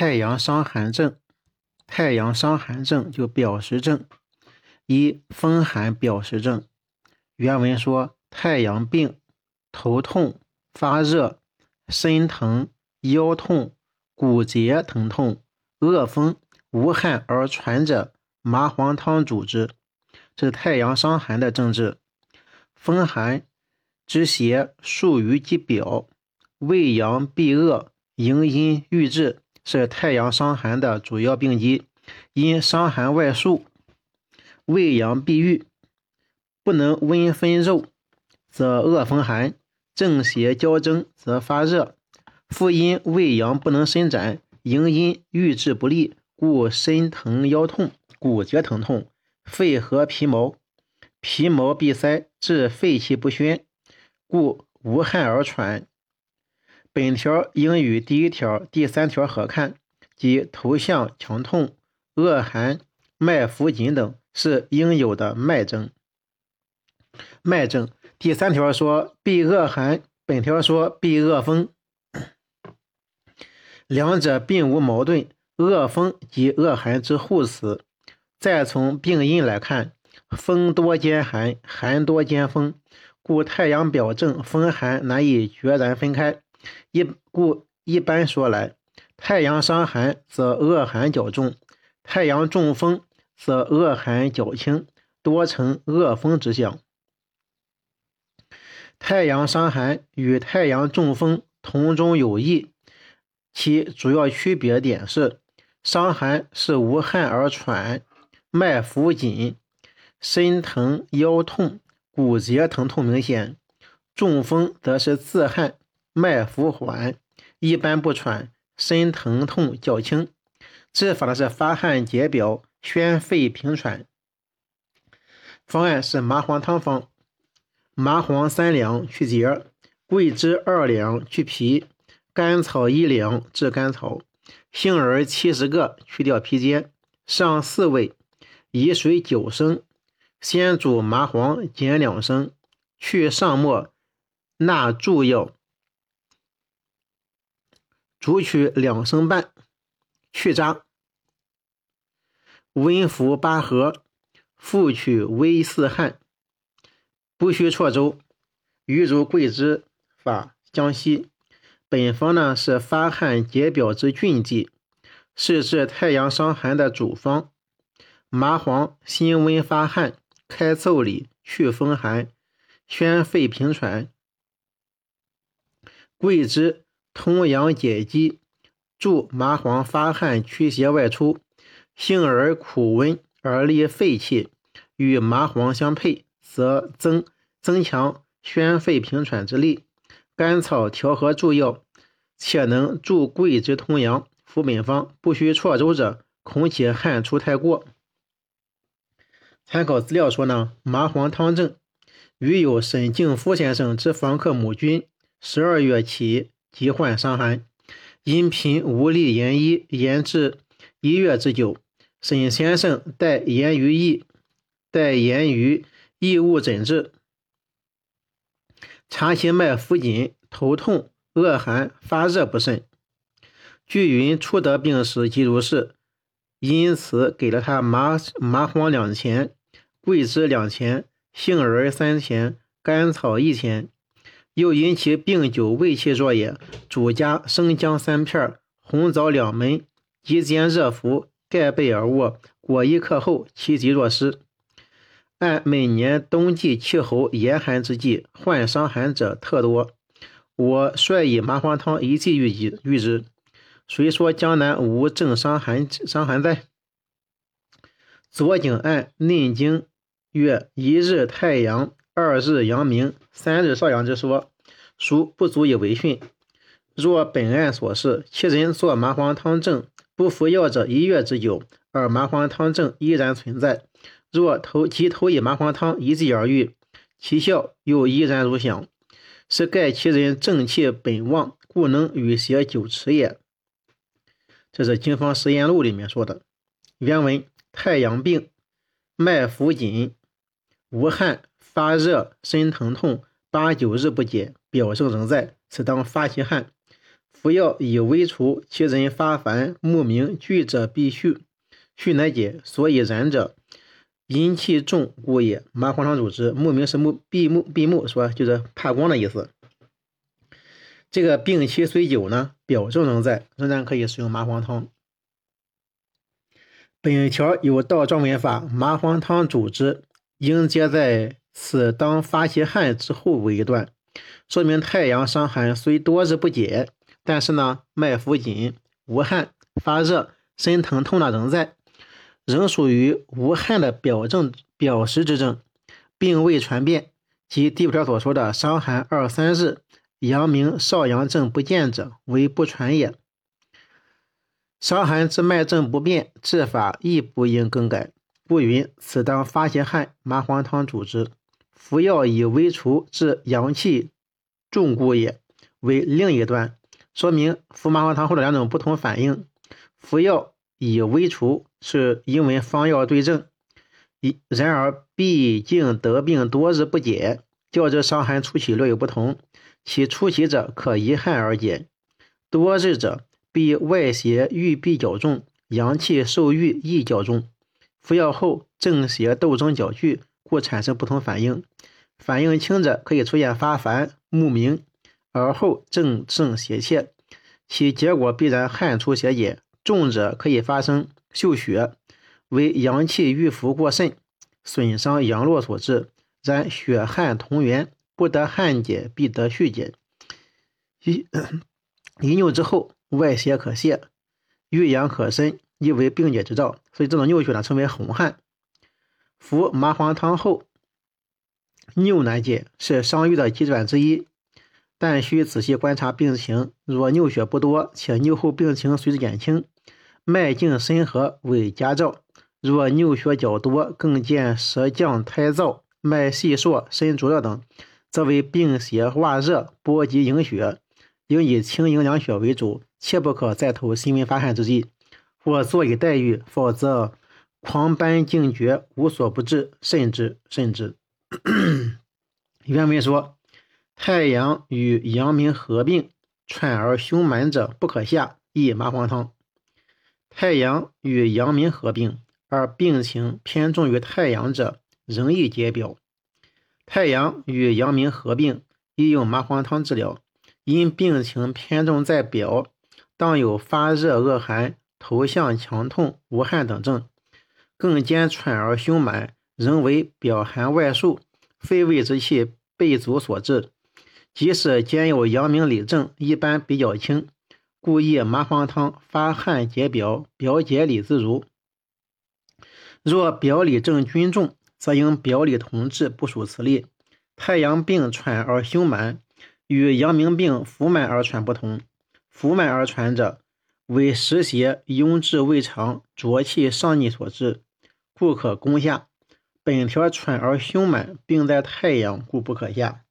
太阳伤寒症，太阳伤寒症就表实症，一风寒表实症。原文说：太阳病，头痛、发热、身疼、腰痛、骨节疼痛、恶风、无汗而喘者，麻黄汤主之。这是太阳伤寒的症治。风寒之邪数于其表，胃阳闭恶，营阴郁滞。是太阳伤寒的主要病机，因伤寒外束，胃阳闭郁，不能温分肉，则恶风寒；正邪交争，则发热。复因胃阳不能伸展，营阴郁滞不利，故身疼腰痛、骨节疼痛；肺和皮毛，皮毛闭塞，致肺气不宣，故无汗而喘。本条应与第一条、第三条合看，即头项强痛、恶寒、脉浮紧等是应有的脉症。脉症第三条说避恶寒，本条说避恶风，两者并无矛盾。恶风及恶寒之互死。再从病因来看，风多兼寒，寒多兼风，故太阳表症风寒难以决然分开。一故一般说来，太阳伤寒则恶寒较重，太阳中风则恶寒较轻，多呈恶风之象。太阳伤寒与太阳中风同中有异，其主要区别点是：伤寒是无汗而喘，脉浮紧，身疼腰痛，骨节疼痛明显；中风则是自汗。脉浮缓，一般不喘，身疼痛较轻。治法呢是发汗解表，宣肺平喘。方案是麻黄汤方：麻黄三两去结，桂枝二两去皮，甘草一两治甘草，杏仁七十个去掉皮尖，上四味，以水九升，先煮麻黄减两升，去上末，纳诸药。煮取两升半，去渣，温服八合，复取微四汗，不需错粥。余如桂枝法江西。本方呢是发汗解表之峻剂，是治太阳伤寒的主方。麻黄辛温发汗，开腠理，去风寒，宣肺平喘。桂枝。通阳解肌，助麻黄发汗驱邪外出。杏而苦温而利肺气，与麻黄相配，则增增强宣肺平喘之力。甘草调和助药，且能助桂枝通阳。服本方不需错粥者，恐其汗出太过。参考资料说呢，麻黄汤证，余有沈敬夫先生之房客母君，十二月起。疾患伤寒，因贫无力研医，研至一月之久。沈先生待言于义，待言于义务诊治，查其脉浮紧，头痛、恶寒、发热不甚。据云初得病时即如是，因此给了他麻麻黄两钱，桂枝两钱，杏仁三钱，甘草一钱。又因其病久胃气弱也，主加生姜三片，红枣两枚，即煎热服，盖被而卧，裹一刻后，其疾若失。按每年冬季气候严寒之际，患伤寒者特多。我率以麻黄汤一剂御之，御之。谁说江南无正伤寒伤寒在？左景按《内经》曰：一日太阳。二日阳明，三日少阳之说，孰不足以为训？若本案所示，其人做麻黄汤证不服药者一月之久，而麻黄汤证依然存在；若投即投以麻黄汤一剂而愈，其效又依然如响，是盖其人正气本旺，故能与邪久持也。这是《经方实验录》里面说的。原文：太阳病，脉浮紧，无汗。发热、身疼痛，八九日不解，表症仍在，此当发其汗。服药以微除，其人发烦，目明，惧者必续。续乃解，所以然者，阴气重故也。麻黄汤主之。目明是目闭目闭目，说就是怕光的意思。这个病期虽久呢，表症仍在，仍然可以使用麻黄汤。本条有道状文法，麻黄汤主之，应接在此当发其汗之后为一段，说明太阳伤寒虽多日不解，但是呢，脉浮紧，无汗，发热，身疼痛呢仍在，仍属于无汗的表症表实之症，并未传变，即第五条所说的伤寒二三日。阳明少阳症不见者，为不传也。伤寒之脉证不变，治法亦不应更改。故云：此当发泄汗，麻黄汤主之。服药以微除，治阳气重故也。为另一段，说明服麻黄汤后的两种不同反应。服药以微除，是因为方药对症；然而毕竟得病多日不解，较之伤寒初期略有不同。其初期者可一汗而解，多日者必外邪郁闭较重，阳气受郁亦较重。服药后正邪斗争较剧，故产生不同反应。反应轻者可以出现发烦、目明，而后正正邪怯，其结果必然汗出血解；重者可以发生嗅血，为阳气郁浮过甚，损伤阳络所致。然血汗同源。不得汗解，必得血解。一一尿之后，外邪可泄，郁阳可伸，亦为病解之兆。所以这种尿血呢，称为红汗。服麻黄汤后，尿难解，是伤愈的急转之一，但需仔细观察病情。若尿血不多，且尿后病情随之减轻，脉静深和为佳兆；若尿血较多，更见舌降苔燥，脉细数，身灼热等。则为病邪化热，波及营血，应以清营养血为主，切不可再投辛温发汗之剂，或坐以待愈，否则狂奔惊厥，无所不治，甚至甚至。原文说：太阳与阳明合并，喘而胸满者不可下，宜麻黄汤。太阳与阳明合并，而病情偏重于太阳者，仍易解表。太阳与阳明合并，宜用麻黄汤治疗。因病情偏重在表，当有发热恶寒、头项强痛、无汗等症，更兼喘而胸满，仍为表寒外束、肺胃之气备足所致。即使兼有阳明里症，一般比较轻，故宜麻黄汤发汗解表，表解里自如。若表里症均重，则应表里同治，不属此例。太阳病喘而胸满，与阳明病腹满而喘不同。腹满而喘者，为湿邪壅滞胃肠、浊气上逆所致，故可攻下。本条喘而胸满，并在太阳，故不可下。